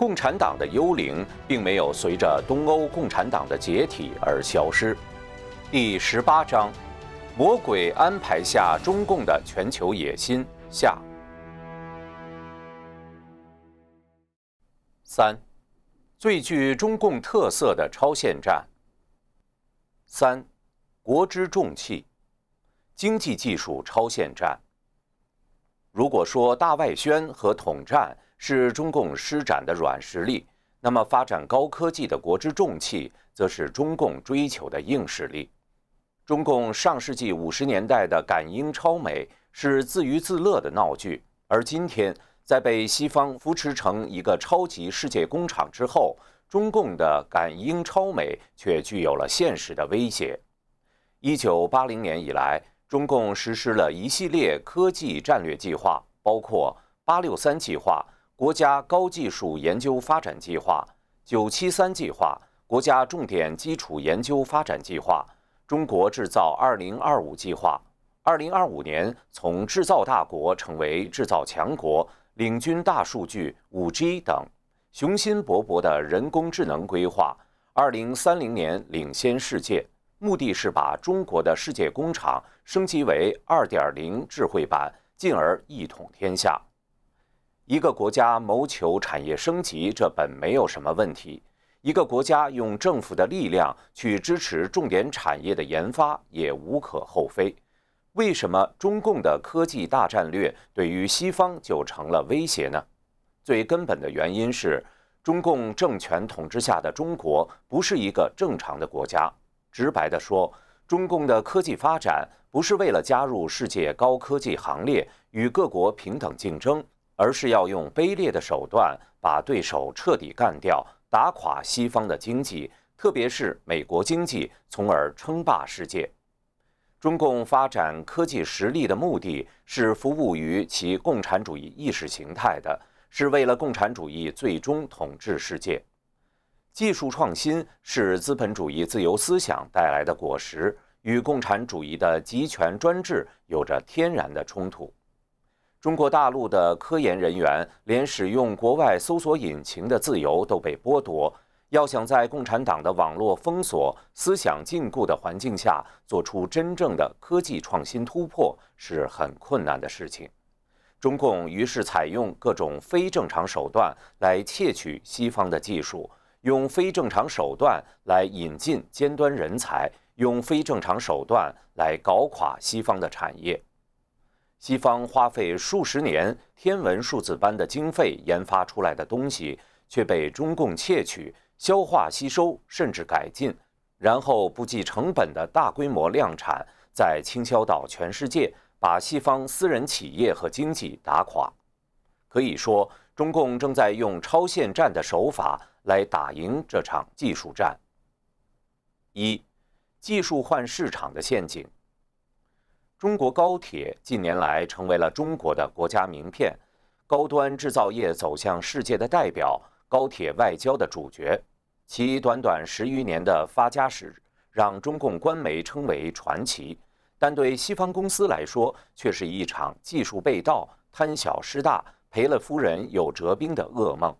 共产党的幽灵并没有随着东欧共产党的解体而消失。第十八章：魔鬼安排下中共的全球野心下。三，最具中共特色的超限战。三，国之重器，经济技术超限战。如果说大外宣和统战是中共施展的软实力，那么发展高科技的国之重器，则是中共追求的硬实力。中共上世纪五十年代的赶英超美是自娱自乐的闹剧，而今天。在被西方扶持成一个超级世界工厂之后，中共的赶英超美却具有了现实的威胁。一九八零年以来，中共实施了一系列科技战略计划，包括“八六三计划”、国家高技术研究发展计划、“九七三计划”、国家重点基础研究发展计划、中国制造二零二五计划。二零二五年从制造大国成为制造强国。领军大数据、五 G 等，雄心勃勃的人工智能规划，二零三零年领先世界，目的是把中国的世界工厂升级为二点零智慧版，进而一统天下。一个国家谋求产业升级，这本没有什么问题；一个国家用政府的力量去支持重点产业的研发，也无可厚非。为什么中共的科技大战略对于西方就成了威胁呢？最根本的原因是，中共政权统治下的中国不是一个正常的国家。直白地说，中共的科技发展不是为了加入世界高科技行列，与各国平等竞争，而是要用卑劣的手段把对手彻底干掉，打垮西方的经济，特别是美国经济，从而称霸世界。中共发展科技实力的目的是服务于其共产主义意识形态的，是为了共产主义最终统治世界。技术创新是资本主义自由思想带来的果实，与共产主义的集权专制有着天然的冲突。中国大陆的科研人员连使用国外搜索引擎的自由都被剥夺。要想在共产党的网络封锁、思想禁锢的环境下做出真正的科技创新突破，是很困难的事情。中共于是采用各种非正常手段来窃取西方的技术，用非正常手段来引进尖端人才，用非正常手段来搞垮西方的产业。西方花费数十年、天文数字般的经费研发出来的东西，却被中共窃取。消化吸收，甚至改进，然后不计成本的大规模量产，再倾销到全世界，把西方私人企业和经济打垮。可以说，中共正在用超限战的手法来打赢这场技术战。一，技术换市场的陷阱。中国高铁近年来成为了中国的国家名片，高端制造业走向世界的代表，高铁外交的主角。其短短十余年的发家史，让中共官媒称为传奇，但对西方公司来说，却是一场技术被盗、贪小失大、赔了夫人又折兵的噩梦。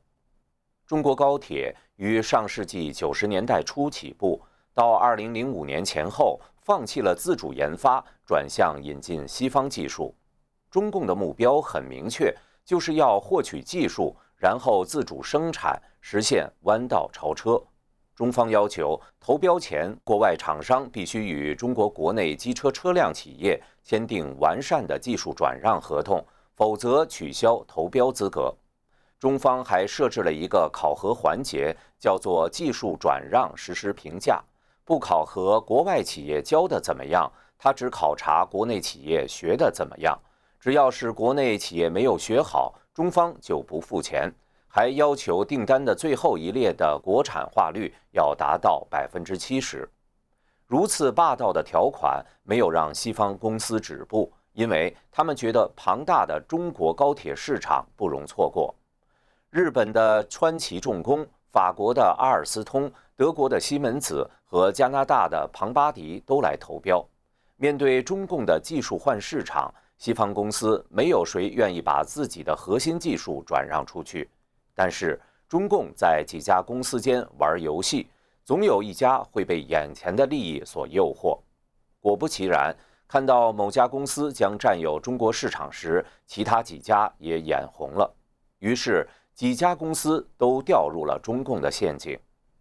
中国高铁于上世纪九十年代初起步，到二零零五年前后，放弃了自主研发，转向引进西方技术。中共的目标很明确，就是要获取技术。然后自主生产，实现弯道超车。中方要求投标前，国外厂商必须与中国国内机车车辆企业签订完善的技术转让合同，否则取消投标资格。中方还设置了一个考核环节，叫做技术转让实施评价，不考核国外企业教的怎么样，他只考察国内企业学的怎么样。只要是国内企业没有学好，中方就不付钱，还要求订单的最后一列的国产化率要达到百分之七十。如此霸道的条款没有让西方公司止步，因为他们觉得庞大的中国高铁市场不容错过。日本的川崎重工、法国的阿尔斯通、德国的西门子和加拿大的庞巴迪都来投标。面对中共的技术换市场。西方公司没有谁愿意把自己的核心技术转让出去，但是中共在几家公司间玩游戏，总有一家会被眼前的利益所诱惑。果不其然，看到某家公司将占有中国市场时，其他几家也眼红了，于是几家公司都掉入了中共的陷阱。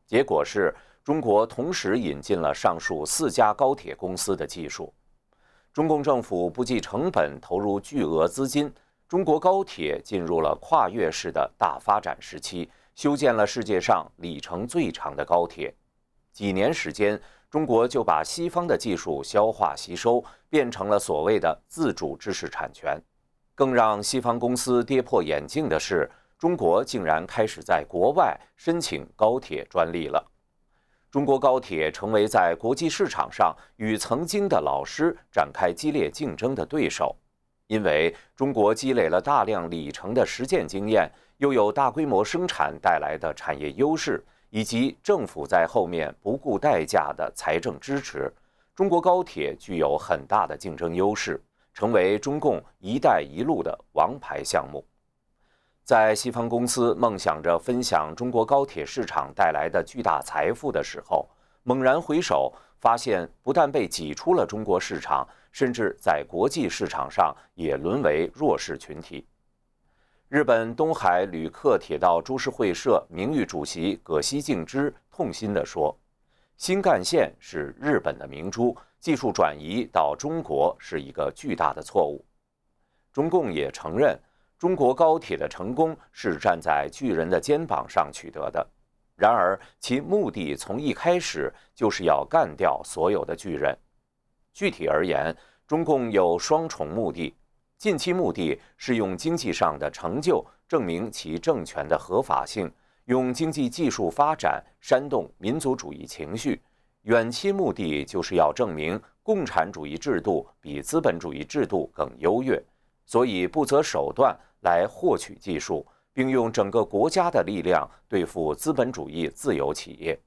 结果是中国同时引进了上述四家高铁公司的技术。中共政府不计成本投入巨额资金，中国高铁进入了跨越式的大发展时期，修建了世界上里程最长的高铁。几年时间。中国就把西方的技术消化吸收，变成了所谓的自主知识产权。更让西方公司跌破眼镜的是，中国竟然开始在国外申请高铁专利了。中国高铁成为在国际市场上与曾经的老师展开激烈竞争的对手，因为中国积累了大量里程的实践经验，又有大规模生产带来的产业优势。以及政府在后面不顾代价的财政支持，中国高铁具有很大的竞争优势，成为中共“一带一路”的王牌项目。在西方公司梦想着分享中国高铁市场带来的巨大财富的时候，猛然回首，发现不但被挤出了中国市场，甚至在国际市场上也沦为弱势群体。日本东海旅客铁道株式会社名誉主席葛西敬之痛心地说：“新干线是日本的明珠，技术转移到中国是一个巨大的错误。”中共也承认，中国高铁的成功是站在巨人的肩膀上取得的，然而其目的从一开始就是要干掉所有的巨人。具体而言，中共有双重目的。近期目的是用经济上的成就证明其政权的合法性，用经济技术发展煽动民族主义情绪；远期目的就是要证明共产主义制度比资本主义制度更优越，所以不择手段来获取技术，并用整个国家的力量对付资本主义自由企业，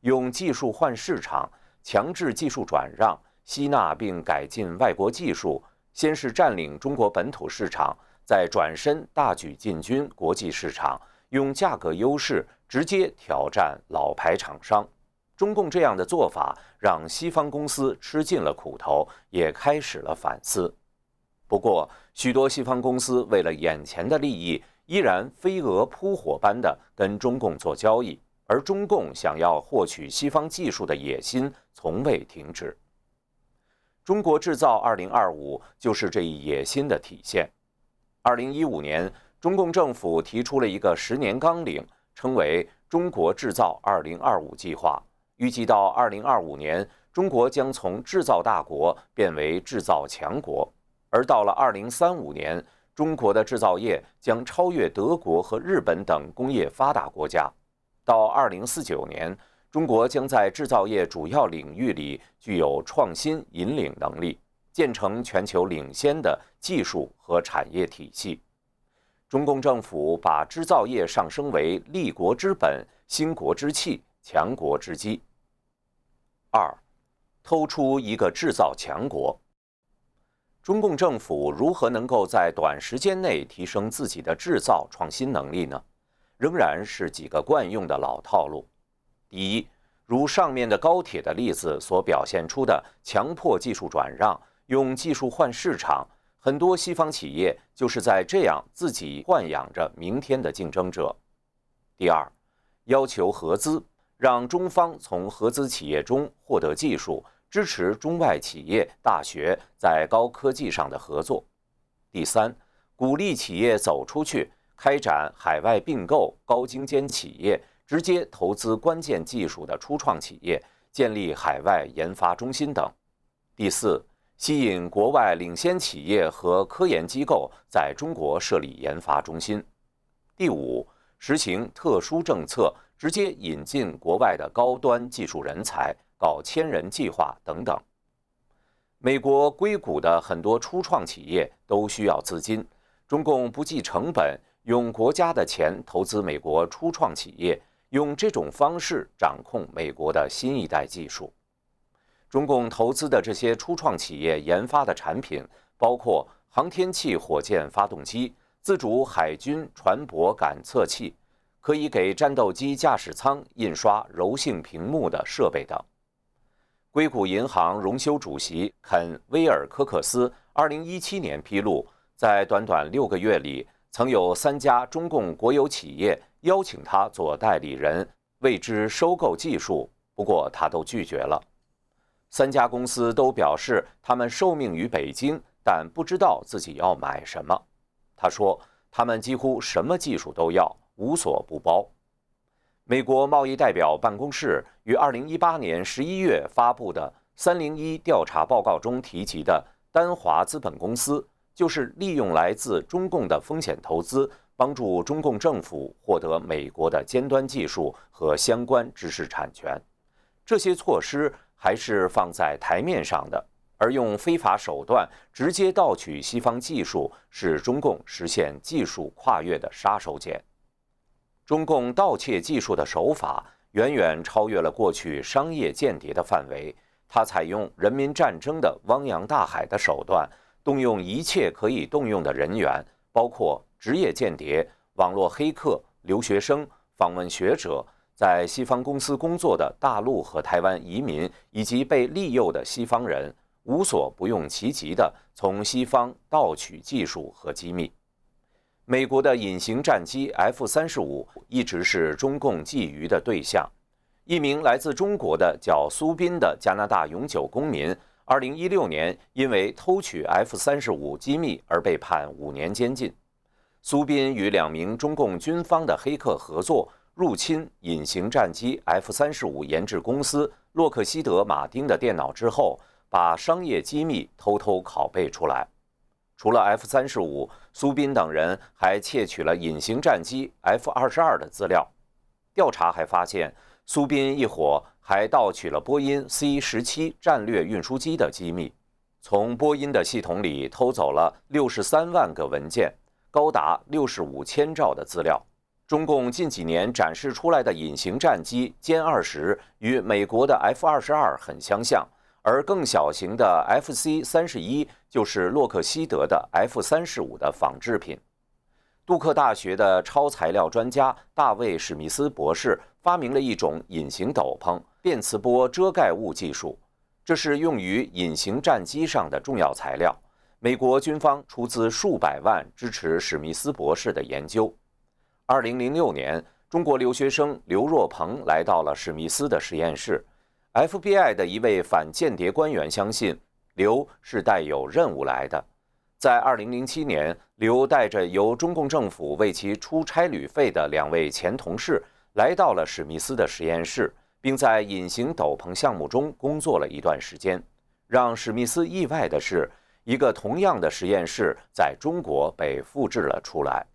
用技术换市场，强制技术转让，吸纳并改进外国技术。先是占领中国本土市场，再转身大举进军国际市场，用价格优势直接挑战老牌厂商。中共这样的做法让西方公司吃尽了苦头，也开始了反思。不过，许多西方公司为了眼前的利益，依然飞蛾扑火般的跟中共做交易，而中共想要获取西方技术的野心从未停止。中国制造二零二五就是这一野心的体现。二零一五年，中共政府提出了一个十年纲领，称为“中国制造二零二五计划”。预计到二零二五年，中国将从制造大国变为制造强国，而到了二零三五年，中国的制造业将超越德国和日本等工业发达国家。到二零四九年。中国将在制造业主要领域里具有创新引领能力，建成全球领先的技术和产业体系。中共政府把制造业上升为立国之本、兴国之器、强国之基。二，偷出一个制造强国。中共政府如何能够在短时间内提升自己的制造创新能力呢？仍然是几个惯用的老套路。第一，如上面的高铁的例子所表现出的，强迫技术转让，用技术换市场，很多西方企业就是在这样自己豢养着明天的竞争者。第二，要求合资，让中方从合资企业中获得技术，支持中外企业、大学在高科技上的合作。第三，鼓励企业走出去，开展海外并购高精尖企业。直接投资关键技术的初创企业，建立海外研发中心等。第四，吸引国外领先企业和科研机构在中国设立研发中心。第五，实行特殊政策，直接引进国外的高端技术人才，搞千人计划等等。美国硅谷的很多初创企业都需要资金，中共不计成本，用国家的钱投资美国初创企业。用这种方式掌控美国的新一代技术。中共投资的这些初创企业研发的产品，包括航天器火箭发动机、自主海军船舶感测器、可以给战斗机驾驶舱印刷柔性屏幕的设备等。硅谷银行荣休主席肯·威尔科克斯2017年披露，在短短六个月里，曾有三家中共国有企业邀请他做代理人，为之收购技术，不过他都拒绝了。三家公司都表示，他们受命于北京，但不知道自己要买什么。他说，他们几乎什么技术都要。无所不包。美国贸易代表办公室于二零一八年十一月发布的“三零一”调查报告中提及的丹华资本公司，就是利用来自中共的风险投资，帮助中共政府获得美国的尖端技术和相关知识产权。这些措施还是放在台面上的，而用非法手段直接盗取西方技术，是中共实现技术跨越的杀手锏。中共盗窃技术的手法远远超越了过去商业间谍的范围。它采用人民战争的汪洋大海的手段，动用一切可以动用的人员，包括职业间谍、网络黑客、留学生、访问学者，在西方公司工作的大陆和台湾移民以及被利诱的西方人，无所不用其极地从西方盗取技术和机密。美国的隐形战机 F 三十五一直是中共觊觎的对象。一名来自中国的叫苏斌的加拿大永久公民，二零一六年因为偷取 F 三十五机密而被判五年监禁。苏斌与两名中共军方的黑客合作，入侵隐形战机 F 三十五研制公司洛克希德马丁的电脑之后，把商业机密偷偷拷贝出来。除了 F 三十五，苏斌等人还窃取了隐形战机 F 二十二的资料。调查还发现，苏斌一伙还盗取了波音 C 十七战略运输机的机密，从波音的系统里偷走了六十三万个文件，高达六十五千兆的资料。中共近几年展示出来的隐形战机歼二十与美国的 F 二十二很相像。而更小型的 F C 三十一就是洛克希德的 F 三十五的仿制品。杜克大学的超材料专家大卫史密斯博士发明了一种隐形斗篷电磁波遮盖物技术，这是用于隐形战机上的重要材料。美国军方出资数百万支持史密斯博士的研究。二零零六年，中国留学生刘若鹏来到了史密斯的实验室。FBI 的一位反间谍官员相信刘是带有任务来的。在2007年，刘带着由中共政府为其出差旅费的两位前同事来到了史密斯的实验室，并在隐形斗篷项目中工作了一段时间。让史密斯意外的是，一个同样的实验室在中国被复制了出来。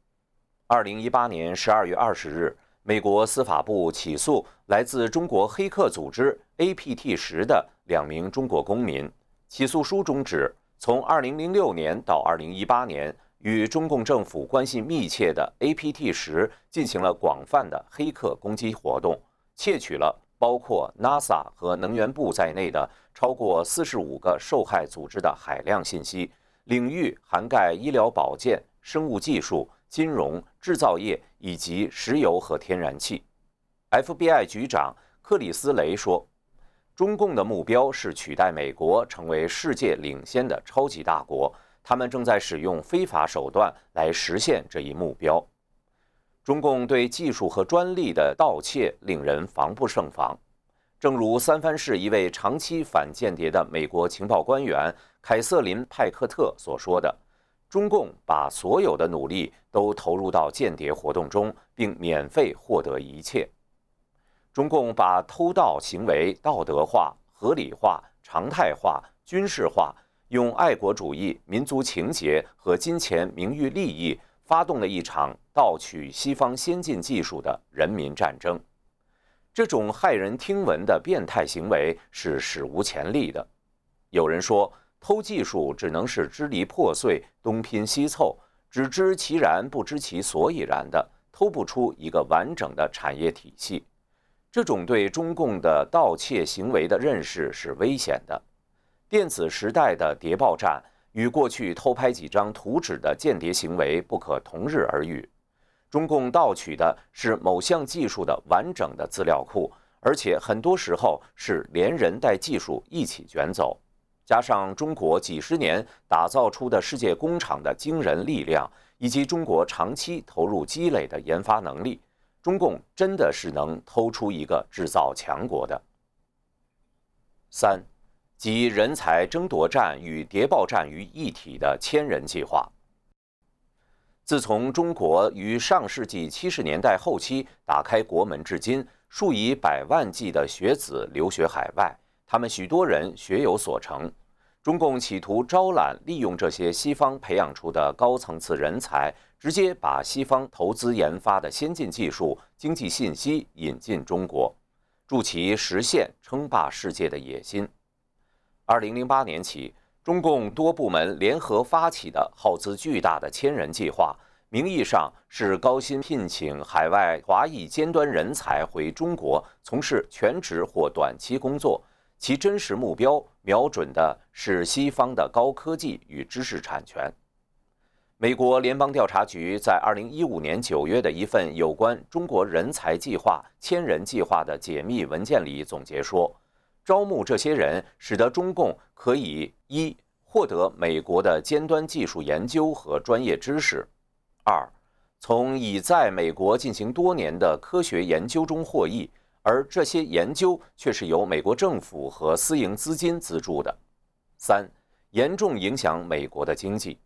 2018年12月20日。美国司法部起诉来自中国黑客组织 APT 十的两名中国公民。起诉书中指，从2006年到2018年，与中共政府关系密切的 APT 十进行了广泛的黑客攻击活动，窃取了包括 NASA 和能源部在内的超过45个受害组织的海量信息，领域涵盖医疗保健、生物技术。金融、制造业以及石油和天然气。FBI 局长克里斯雷说：“中共的目标是取代美国成为世界领先的超级大国，他们正在使用非法手段来实现这一目标。中共对技术和专利的盗窃令人防不胜防。正如三藩市一位长期反间谍的美国情报官员凯瑟琳·派克特所说的。”中共把所有的努力都投入到间谍活动中，并免费获得一切。中共把偷盗行为道德化、合理化、常态化、军事化，用爱国主义、民族情结和金钱、名誉、利益，发动了一场盗取西方先进技术的人民战争。这种骇人听闻的变态行为是史无前例的。有人说。偷技术只能是支离破碎、东拼西凑，只知其然不知其所以然的，偷不出一个完整的产业体系。这种对中共的盗窃行为的认识是危险的。电子时代的谍报战与过去偷拍几张图纸的间谍行为不可同日而语。中共盗取的是某项技术的完整的资料库，而且很多时候是连人带技术一起卷走。加上中国几十年打造出的世界工厂的惊人力量，以及中国长期投入积累的研发能力，中共真的是能偷出一个制造强国的。三，集人才争夺战与谍报战于一体的千人计划。自从中国于上世纪七十年代后期打开国门至今，数以百万计的学子留学海外，他们许多人学有所成。中共企图招揽、利用这些西方培养出的高层次人才，直接把西方投资研发的先进技术、经济信息引进中国，助其实现称霸世界的野心。二零零八年起，中共多部门联合发起的耗资巨大的千人计划，名义上是高薪聘请海外华裔尖端人才回中国从事全职或短期工作。其真实目标瞄准的是西方的高科技与知识产权。美国联邦调查局在2015年9月的一份有关中国人才计划“千人计划”的解密文件里总结说，招募这些人使得中共可以一获得美国的尖端技术研究和专业知识；二从已在美国进行多年的科学研究中获益。而这些研究却是由美国政府和私营资金资助的。三，严重影响美国的经济。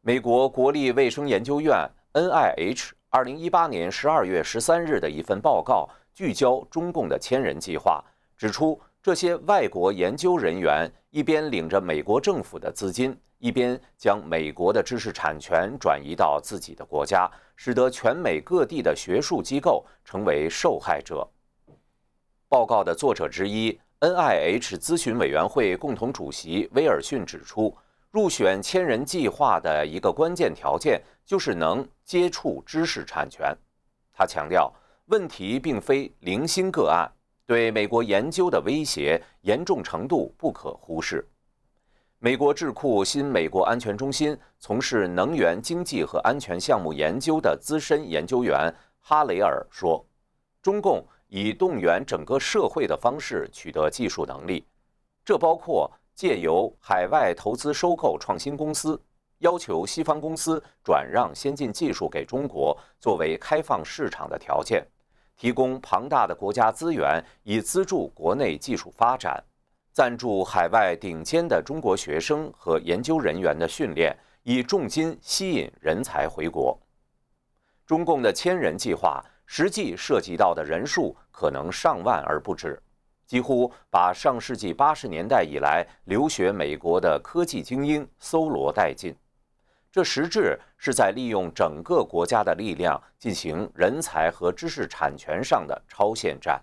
美国国立卫生研究院 （NIH） 二零一八年十二月十三日的一份报告聚焦中共的千人计划，指出这些外国研究人员一边领着美国政府的资金，一边将美国的知识产权转移到自己的国家。使得全美各地的学术机构成为受害者。报告的作者之一，NIH 咨询委员会共同主席威尔逊指出，入选千人计划的一个关键条件就是能接触知识产权。他强调，问题并非零星个案，对美国研究的威胁严重程度不可忽视。美国智库新美国安全中心从事能源经济和安全项目研究的资深研究员哈雷尔说：“中共以动员整个社会的方式取得技术能力，这包括借由海外投资收购创新公司，要求西方公司转让先进技术给中国作为开放市场的条件，提供庞大的国家资源以资助国内技术发展。”赞助海外顶尖的中国学生和研究人员的训练，以重金吸引人才回国。中共的千人计划实际涉及到的人数可能上万而不止，几乎把上世纪八十年代以来留学美国的科技精英搜罗殆尽。这实质是在利用整个国家的力量进行人才和知识产权上的超限战。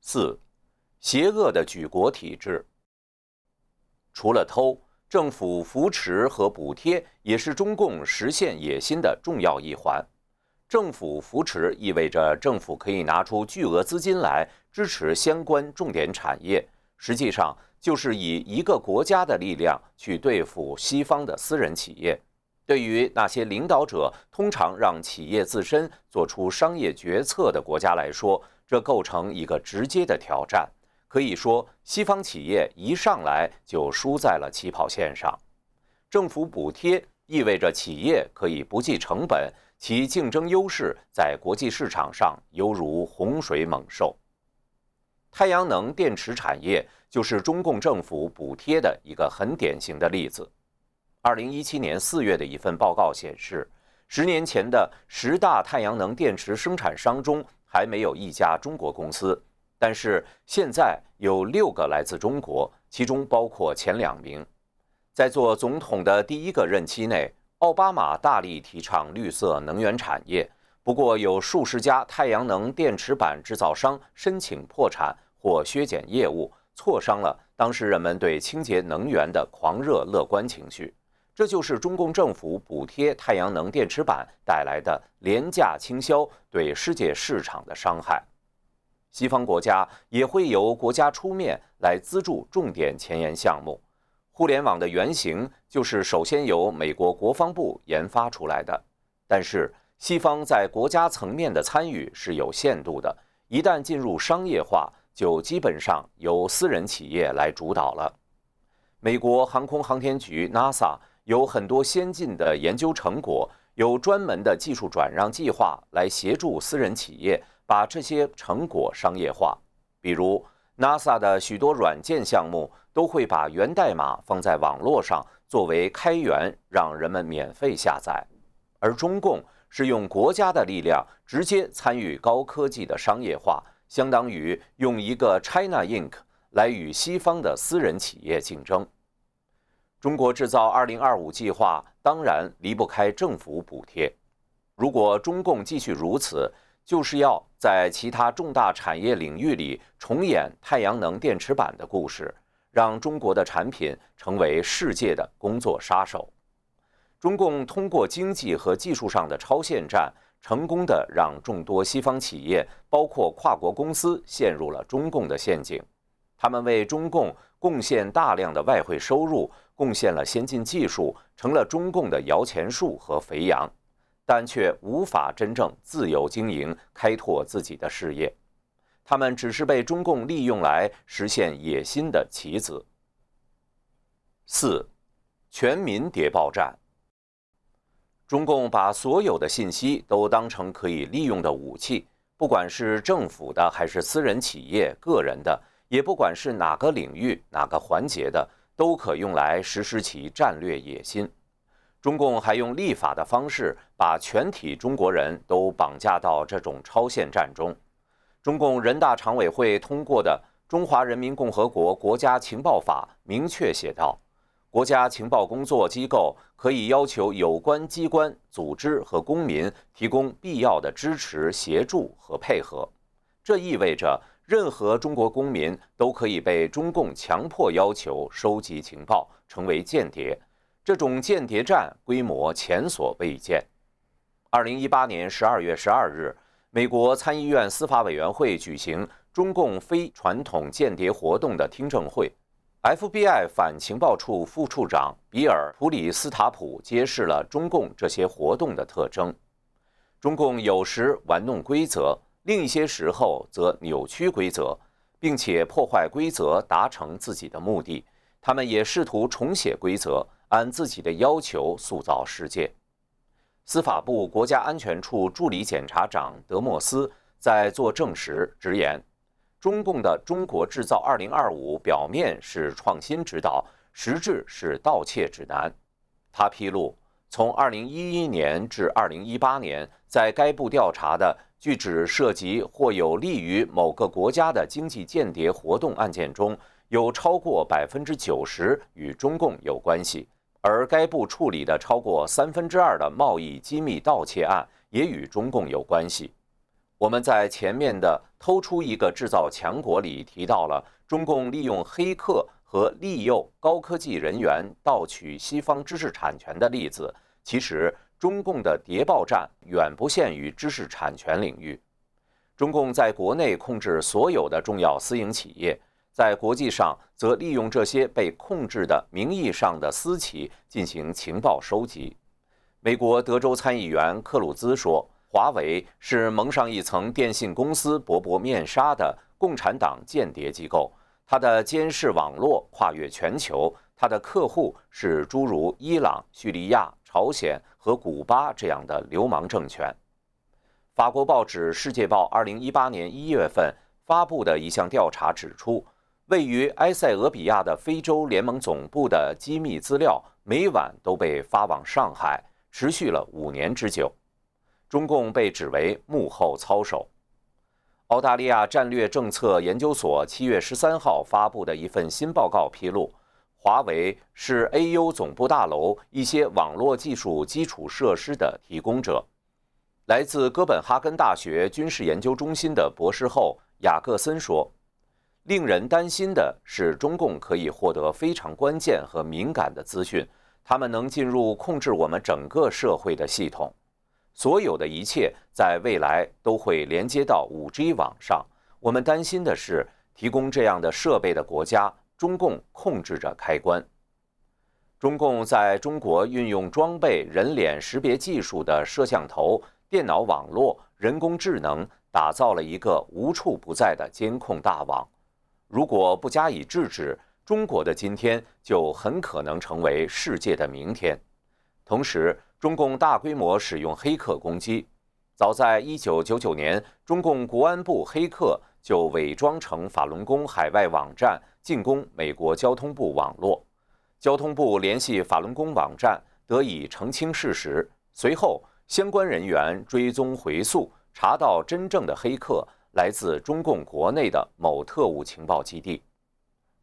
四。邪恶的举国体制，除了偷，政府扶持和补贴也是中共实现野心的重要一环。政府扶持意味着政府可以拿出巨额资金来支持相关重点产业，实际上就是以一个国家的力量去对付西方的私人企业。对于那些领导者通常让企业自身做出商业决策的国家来说，这构成一个直接的挑战。可以说，西方企业一上来就输在了起跑线上。政府补贴意味着企业可以不计成本，其竞争优势在国际市场上犹如洪水猛兽。太阳能电池产业就是中共政府补贴的一个很典型的例子。二零一七年四月的一份报告显示，十年前的十大太阳能电池生产商中还没有一家中国公司。但是现在有六个来自中国，其中包括前两名。在做总统的第一个任期内，奥巴马大力提倡绿色能源产业。不过，有数十家太阳能电池板制造商申请破产或削减业务，挫伤了当时人们对清洁能源的狂热乐观情绪。这就是中共政府补贴太阳能电池板带来的廉价倾销对世界市场的伤害。西方国家也会由国家出面来资助重点前沿项目。互联网的原型就是首先由美国国防部研发出来的。但是西方在国家层面的参与是有限度的，一旦进入商业化，就基本上由私人企业来主导了。美国航空航天局 NASA 有很多先进的研究成果，有专门的技术转让计划来协助私人企业把这些成果商业化。比如 NASA 的许多软件项目都会把源代码放在网络上作为开源，让人们免费下载。而中共是用国家的力量直接参与高科技的商业化，相当于用一个 China Inc 来与西方的私人企业竞争。中国制造2025计划当然离不开政府补贴。如果中共继续如此，就是要在其他重大产业领域里重演太阳能电池板的故事，让中国的产品成为世界的工作杀手。中共通过经济和技术上的超限战，成功的让众多西方企业，包括跨国公司，陷入了中共的陷阱。他们为中共贡献大量的外汇收入，贡献了先进技术，成了中共的摇钱树和肥羊，但却无法真正自由经营，开拓自己的事业。他们只是被中共利用来实现野心的棋子。四，全民谍报战。中共把所有的信息都当成可以利用的武器，不管是政府的还是私人企业、个人的，也不管是哪个领域、哪个环节的，都可用来实施其战略野心。中共还用立法的方式把全体中国人都绑架到这种超限战中。中共人大常委会通过的《中华人民共和国国家情报法》明确写道。国家情报工作机构可以要求有关机关、组织和公民提供必要的支持、协助和配合。这意味着，任何中国公民都可以被中共强迫要求收集情报，成为间谍。这种间谍战规模前所未见。二零一八年十二月十二日，美国参议院司法委员会举行中共非传统间谍活动的听证会。FBI 反情报处副处长比尔·普里斯塔普揭示了中共这些活动的特征：中共有时玩弄规则，另一些时候则扭曲规则，并且破坏规则达成自己的目的。他们也试图重写规则，按自己的要求塑造世界。司法部国家安全处助理检察长德莫斯在作证时直言。中共的“中国制造 2025” 表面是创新指导，实质是盗窃指南。他披露，从2011年至2018年，在该部调查的据指涉及或有利于某个国家的经济间谍活动案件中，有超过百分之九十与中共有关系，而该部处理的超过三分之二的贸易机密盗窃案也与中共有关系。我们在前面的“偷出一个制造强国”里提到了中共利用黑客和利诱高科技人员盗取西方知识产权的例子。其实，中共的谍报战远不限于知识产权领域。中共在国内控制所有的重要私营企业，在国际上则利用这些被控制的名义上的私企进行情报收集。美国德州参议员克鲁兹说。华为是蒙上一层电信公司薄薄面纱的共产党间谍机构，它的监视网络跨越全球，它的客户是诸如伊朗、叙利亚、朝鲜和古巴这样的流氓政权。法国报纸《世界报》2018年1月份发布的一项调查指出，位于埃塞俄比亚的非洲联盟总部的机密资料每晚都被发往上海，持续了五年之久。中共被指为幕后操手。澳大利亚战略政策研究所七月十三号发布的一份新报告披露，华为是 AU 总部大楼一些网络技术基础设施的提供者。来自哥本哈根大学军事研究中心的博士后雅各森说：“令人担心的是，中共可以获得非常关键和敏感的资讯，他们能进入控制我们整个社会的系统。”所有的一切在未来都会连接到 5G 网上。我们担心的是，提供这样的设备的国家，中共控制着开关。中共在中国运用装备人脸识别技术的摄像头、电脑网络、人工智能，打造了一个无处不在的监控大网。如果不加以制止，中国的今天就很可能成为世界的明天。同时，中共大规模使用黑客攻击。早在1999年，中共国安部黑客就伪装成法轮功海外网站进攻美国交通部网络。交通部联系法轮功网站，得以澄清事实。随后，相关人员追踪回溯，查到真正的黑客来自中共国内的某特务情报基地。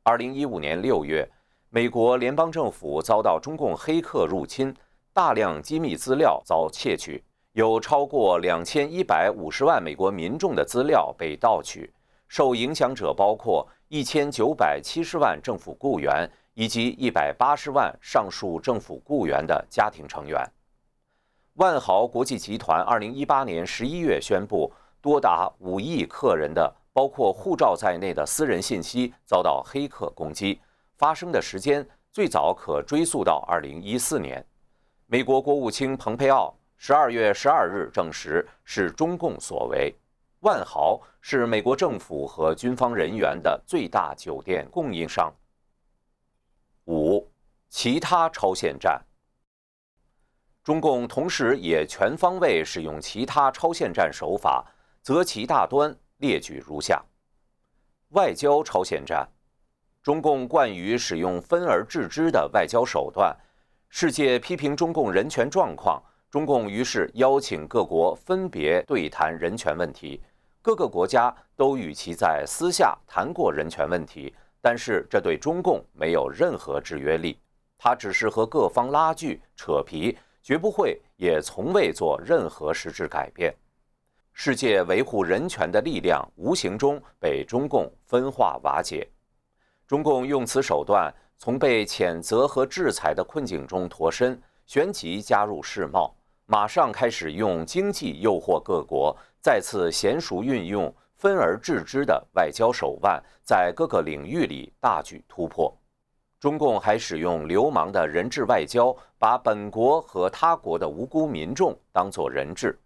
2015年6月，美国联邦政府遭到中共黑客入侵，大量机密资料遭窃取，有超过2150万美国民众的资料被盗取。受影响者包括1970万政府雇员。以及一百八十万上述政府雇员的家庭成员。万豪国际集团二零一八年十一月宣布，多达五亿客人的，包括护照在内的私人信息遭到黑客攻击，发生的时间最早可追溯到二零一四年。美国国务卿蓬佩奥十二月十二日证实是中共所为。万豪是美国政府和军方人员的最大酒店供应商。五，其他超限战。中共同时也全方位使用其他超限战手法，择其大端，列举如下：外交超限战，中共惯于使用分而治之的外交手段。世界批评中共人权状况，中共于是邀请各国分别对谈人权问题，各个国家都与其在私下谈过人权问题。但是这对中共没有任何制约力，他只是和各方拉锯扯皮，绝不会也从未做任何实质改变。世界维护人权的力量无形中被中共分化瓦解。中共用此手段从被谴责和制裁的困境中脱身，旋即加入世贸，马上开始用经济诱惑各国，再次娴熟运用。分而治之的外交手腕在各个领域里大举突破，中共还使用流氓的人质外交，把本国和他国的无辜民众当作人质。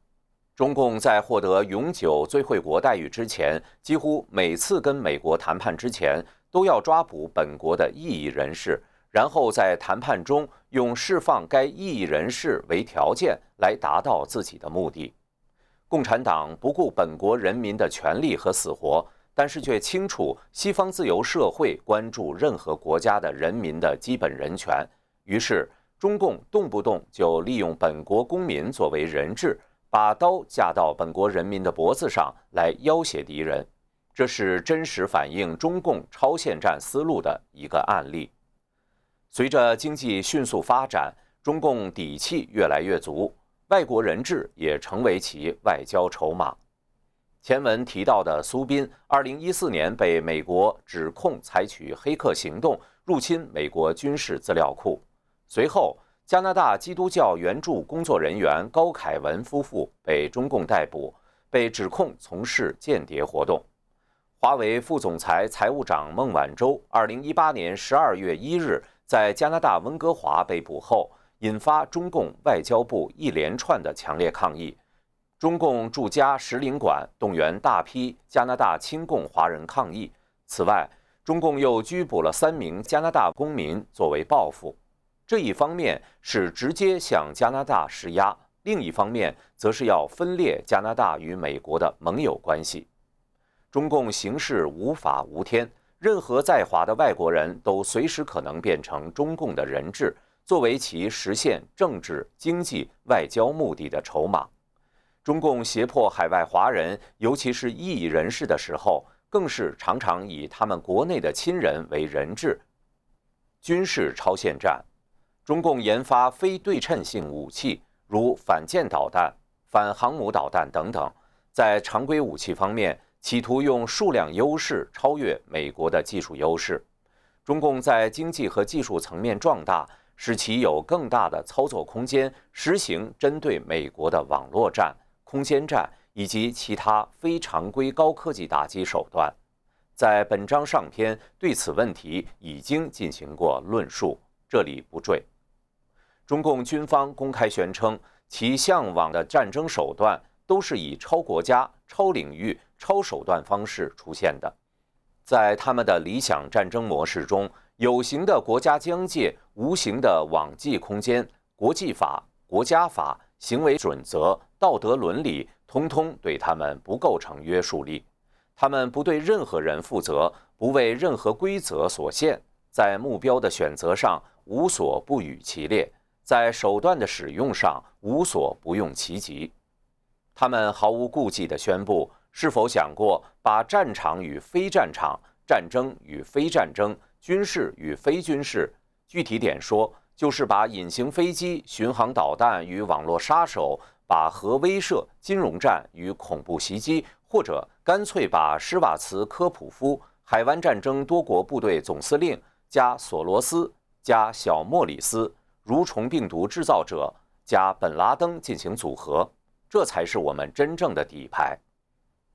中共在获得永久最惠国待遇之前，几乎每次跟美国谈判之前，都要抓捕本国的异议人士，然后在谈判中用释放该异议人士为条件来达到自己的目的。共产党不顾本国人民的权利和死活，但是却清楚西方自由社会关注任何国家的人民的基本人权。于是，中共动不动就利用本国公民作为人质，把刀架到本国人民的脖子上来要挟敌人。这是真实反映中共超限战思路的一个案例。随着经济迅速发展，中共底气越来越足。外国人质也成为其外交筹码。前文提到的苏斌，二零一四年被美国指控采取黑客行动入侵美国军事资料库。随后，加拿大基督教援助工作人员高凯文夫妇被中共逮捕，被指控从事间谍活动。华为副总裁、财务长孟晚舟，二零一八年十二月一日在加拿大温哥华被捕后。引发中共外交部一连串的强烈抗议，中共驻加使领馆动员大批加拿大亲共华人抗议。此外，中共又拘捕了三名加拿大公民作为报复。这一方面是直接向加拿大施压，另一方面则是要分裂加拿大与美国的盟友关系。中共行事无法无天，任何在华的外国人都随时可能变成中共的人质。作为其实现政治、经济、外交目的的筹码，中共胁迫海外华人，尤其是异议人士的时候，更是常常以他们国内的亲人为人质。军事超限战，中共研发非对称性武器，如反舰导弹、反航母导弹等等，在常规武器方面，企图用数量优势超越美国的技术优势。中共在经济和技术层面壮大。使其有更大的操作空间，实行针对美国的网络战、空间战以及其他非常规高科技打击手段。在本章上篇对此问题已经进行过论述。这里不赘。中共军方公开宣称，其向往的战争手段都是以超国家、超领域、超手段方式出现的。在他们的理想战争模式中，有形的国家疆界、无形的网际空间、国际法、国家法、行为准则、道德伦理，通通对他们不构成约束力。他们不对任何人负责，不为任何规则所限，在目标的选择上无所不与其列，在手段的使用上无所不用其极。他们毫无顾忌地宣布：是否想过把战场与非战场、战争与非战争、军事与非军事，具体点说，就是把隐形飞机、巡航导弹与网络杀手，把核威慑、金融战与恐怖袭击。或者干脆把施瓦茨科普夫海湾战争多国部队总司令加索罗斯加小莫里斯蠕虫病毒制造者加本拉登进行组合，这才是我们真正的底牌。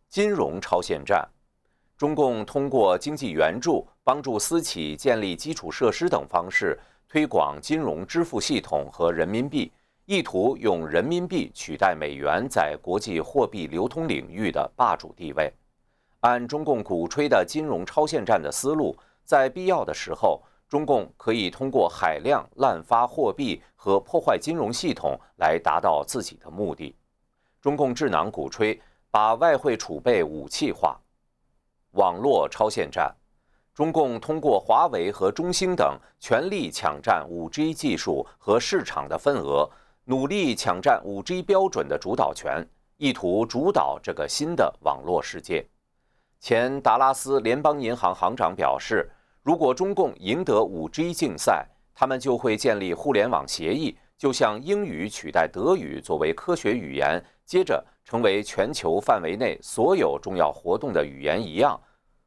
金融超限战，中共通过经济援助、帮助私企建立基础设施等方式推广金融支付系统和人民币。意图用人民币取代美元在国际货币流通领域的霸主地位。按中共鼓吹的金融超限战的思路，在必要的时候，中共可以通过海量滥发货币和破坏金融系统来达到自己的目的。中共智囊鼓吹把外汇储备武器化。网络超限战，中共通过华为和中兴等全力抢占 5G 技术和市场的份额。努力抢占 5G 标准的主导权，意图主导这个新的网络世界。前达拉斯联邦银行行长表示，如果中共赢得 5G 竞赛，他们就会建立互联网协议，就像英语取代德语作为科学语言，接着成为全球范围内所有重要活动的语言一样。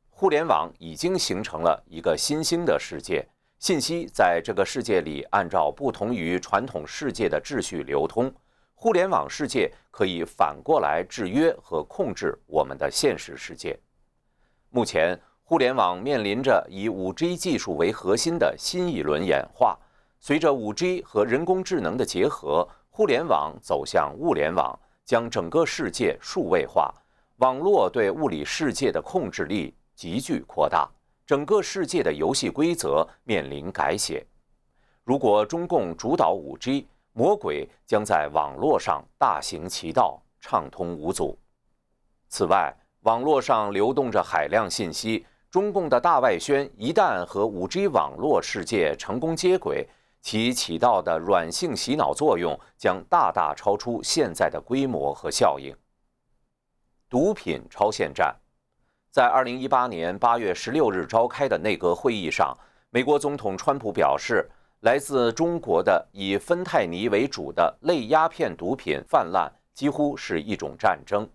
互联网已经形成了一个新兴的世界。信息在这个世界里按照不同于传统世界的秩序流通，互联网世界可以反过来制约和控制我们的现实世界。目前，互联网面临着以 5G 技术为核心的新一轮演化。随着 5G 和人工智能的结合，互联网走向物联网，将整个世界数位化，网络对物理世界的控制力急剧扩大。整个世界的游戏规则面临改写。如果中共主导 5G，魔鬼将在网络上大行其道，畅通无阻。此外，网络上流动着海量信息，中共的大外宣一旦和 5G 网络世界成功接轨，其起到的软性洗脑作用将大大超出现在的规模和效应。毒品超限战。在二零一八年八月十六日召开的内阁会议上，美国总统川普表示，来自中国的以芬太尼为主的类鸦片毒品泛滥几乎是一种战争。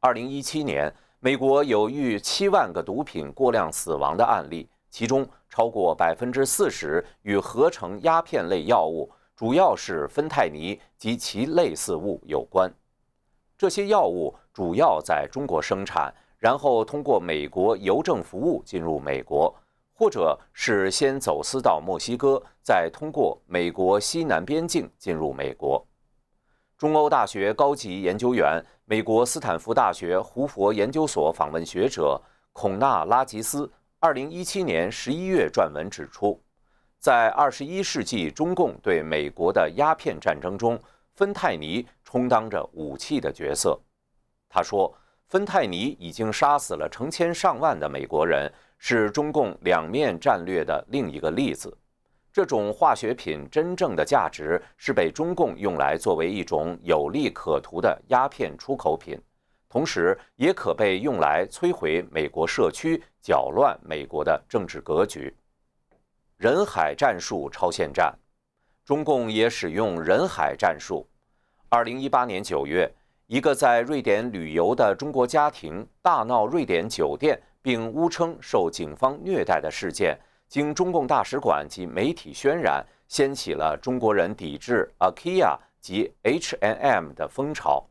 二零一七年，美国有逾七万个毒品过量死亡的案例，其中超过百分之四十与合成鸦片类药物，主要是芬太尼及其类似物有关。这些药物主要在中国生产。然后通过美国邮政服务进入美国，或者是先走私到墨西哥，再通过美国西南边境进入美国。中欧大学高级研究员、美国斯坦福大学胡佛研究所访问学者孔纳拉吉斯，二零一七年十一月撰文指出，在二十一世纪中共对美国的鸦片战争中，芬太尼充当着武器的角色。他说。芬太尼已经杀死了成千上万的美国人，是中共两面战略的另一个例子。这种化学品真正的价值是被中共用来作为一种有利可图的鸦片出口品，同时也可被用来摧毁美国社区，搅乱美国的政治格局。人海战术超限战，中共也使用人海战术。二零一八年九月。一个在瑞典旅游的中国家庭大闹瑞典酒店，并诬称受警方虐待的事件，经中共大使馆及媒体渲染，掀起了中国人抵制 IKEA 及 H&M 的风潮。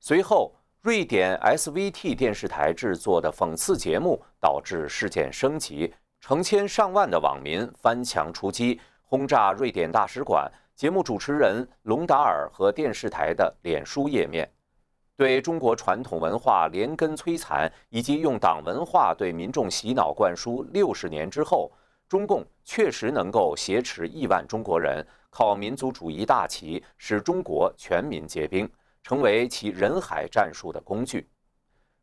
随后，瑞典 SVT 电视台制作的讽刺节目导致事件升级，成千上万的网民翻墙出击，轰炸瑞典大使馆、节目主持人隆达尔和电视台的脸书页面，对中国传统文化连根摧残，以及用党文化对民众洗脑灌输六十年之后，中共确实能够挟持亿万中国人，靠民族主义大旗使中国全民皆兵，成为其人海战术的工具。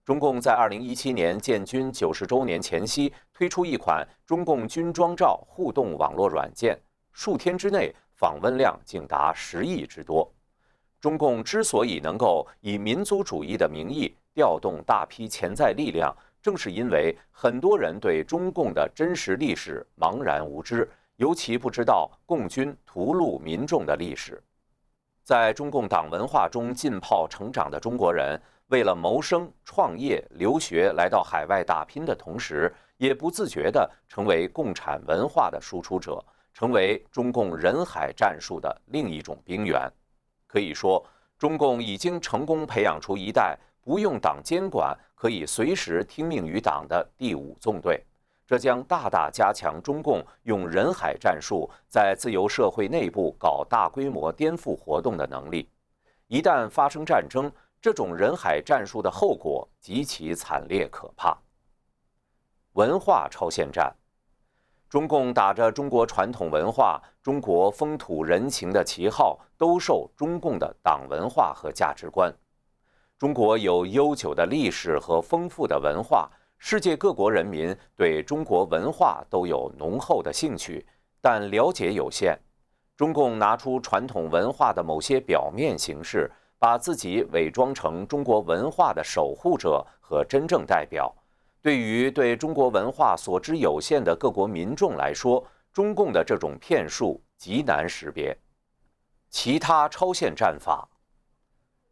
中共在二零一七年建军九十周年前夕推出一款中共军装照互动网络软件，数天之内访问量竟达十亿之多。中共之所以能够以民族主义的名义调动大批潜在力量，正是因为很多人对中共的真实历史茫然无知，尤其不知道共军屠戮民众的历史。在中共党文化中浸泡成长的中国人。为了谋生、创业、留学，来到海外打拼的同时，也不自觉地成为共产文化的输出者，成为中共人海战术的另一种兵源。可以说，中共已经成功培养出一代不用党监管、可以随时听命于党的第五纵队。这将大大加强中共用人海战术在自由社会内部搞大规模颠覆活动的能力。一旦发生战争，这种人海战术的后果极其惨烈可怕。文化超限战，中共打着中国传统文化、中国风土人情的旗号，兜售中共的党文化和价值观。中国有悠久的历史和丰富的文化，世界各国人民对中国文化都有浓厚的兴趣，但了解有限。中共拿出传统文化的某些表面形式。把自己伪装成中国文化的守护者和真正代表，对于对中国文化所知有限的各国民众来说，中共的这种骗术极难识别。其他超限战法。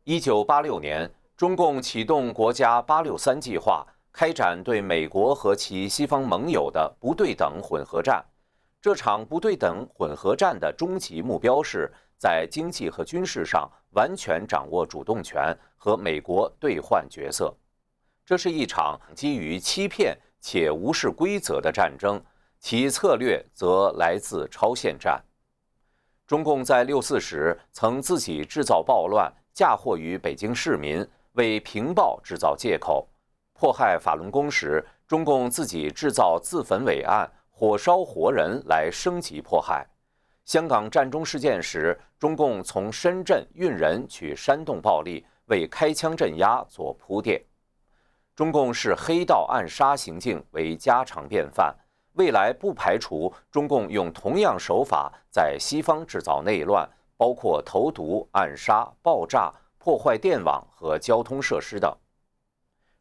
一九八六年，中共启动国家“八六三”计划，开展对美国和其西方盟友的不对等混合战。这场不对等混合战的终极目标是。在经济和军事上完全掌握主动权，和美国兑换角色，这是一场基于欺骗且无视规则的战争，其策略则来自超限战。中共在六四时曾自己制造暴乱，嫁祸于北京市民，为平暴制造借口；迫害法轮功时，中共自己制造自焚伟案，火烧活人来升级迫害。香港战中事件时，中共从深圳运人去煽动暴力，为开枪镇压做铺垫。中共视黑道暗杀行径为家常便饭，未来不排除中共用同样手法在西方制造内乱，包括投毒、暗杀、爆炸、破坏电网和交通设施等。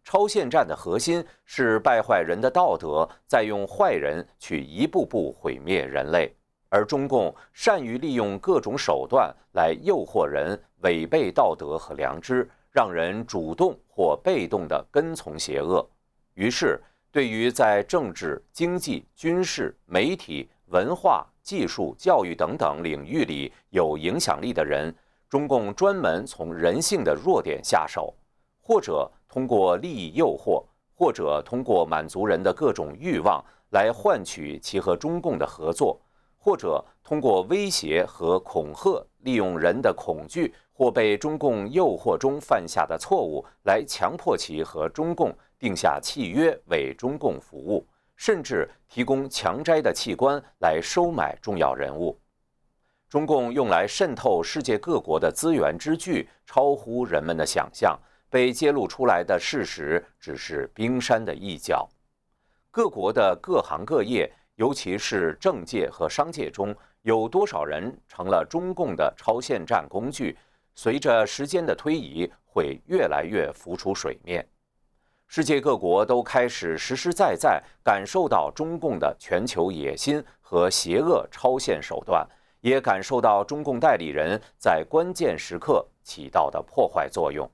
超限战的核心是败坏人的道德，再用坏人去一步步毁灭人类。而中共善于利用各种手段来诱惑人违背道德和良知，让人主动或被动地跟从邪恶。于是，对于在政治、经济、军事、媒体、文化、技术、教育等等领域里有影响力的人，中共专门从人性的弱点下手，或者通过利益诱惑，或者通过满足人的各种欲望来换取其和中共的合作。或者通过威胁和恐吓，利用人的恐惧或被中共诱惑中犯下的错误，来强迫其和中共定下契约，为中共服务，甚至提供强摘的器官来收买重要人物。中共用来渗透世界各国的资源之巨，超乎人们的想象。被揭露出来的事实只是冰山的一角。各国的各行各业。尤其是政界和商界中有多少人成了中共的超限战工具？随着时间的推移，会越来越浮出水面。世界各国都开始实实在在感受到中共的全球野心和邪恶超限手段，也感受到中共代理人在关键时刻起到的破坏作用。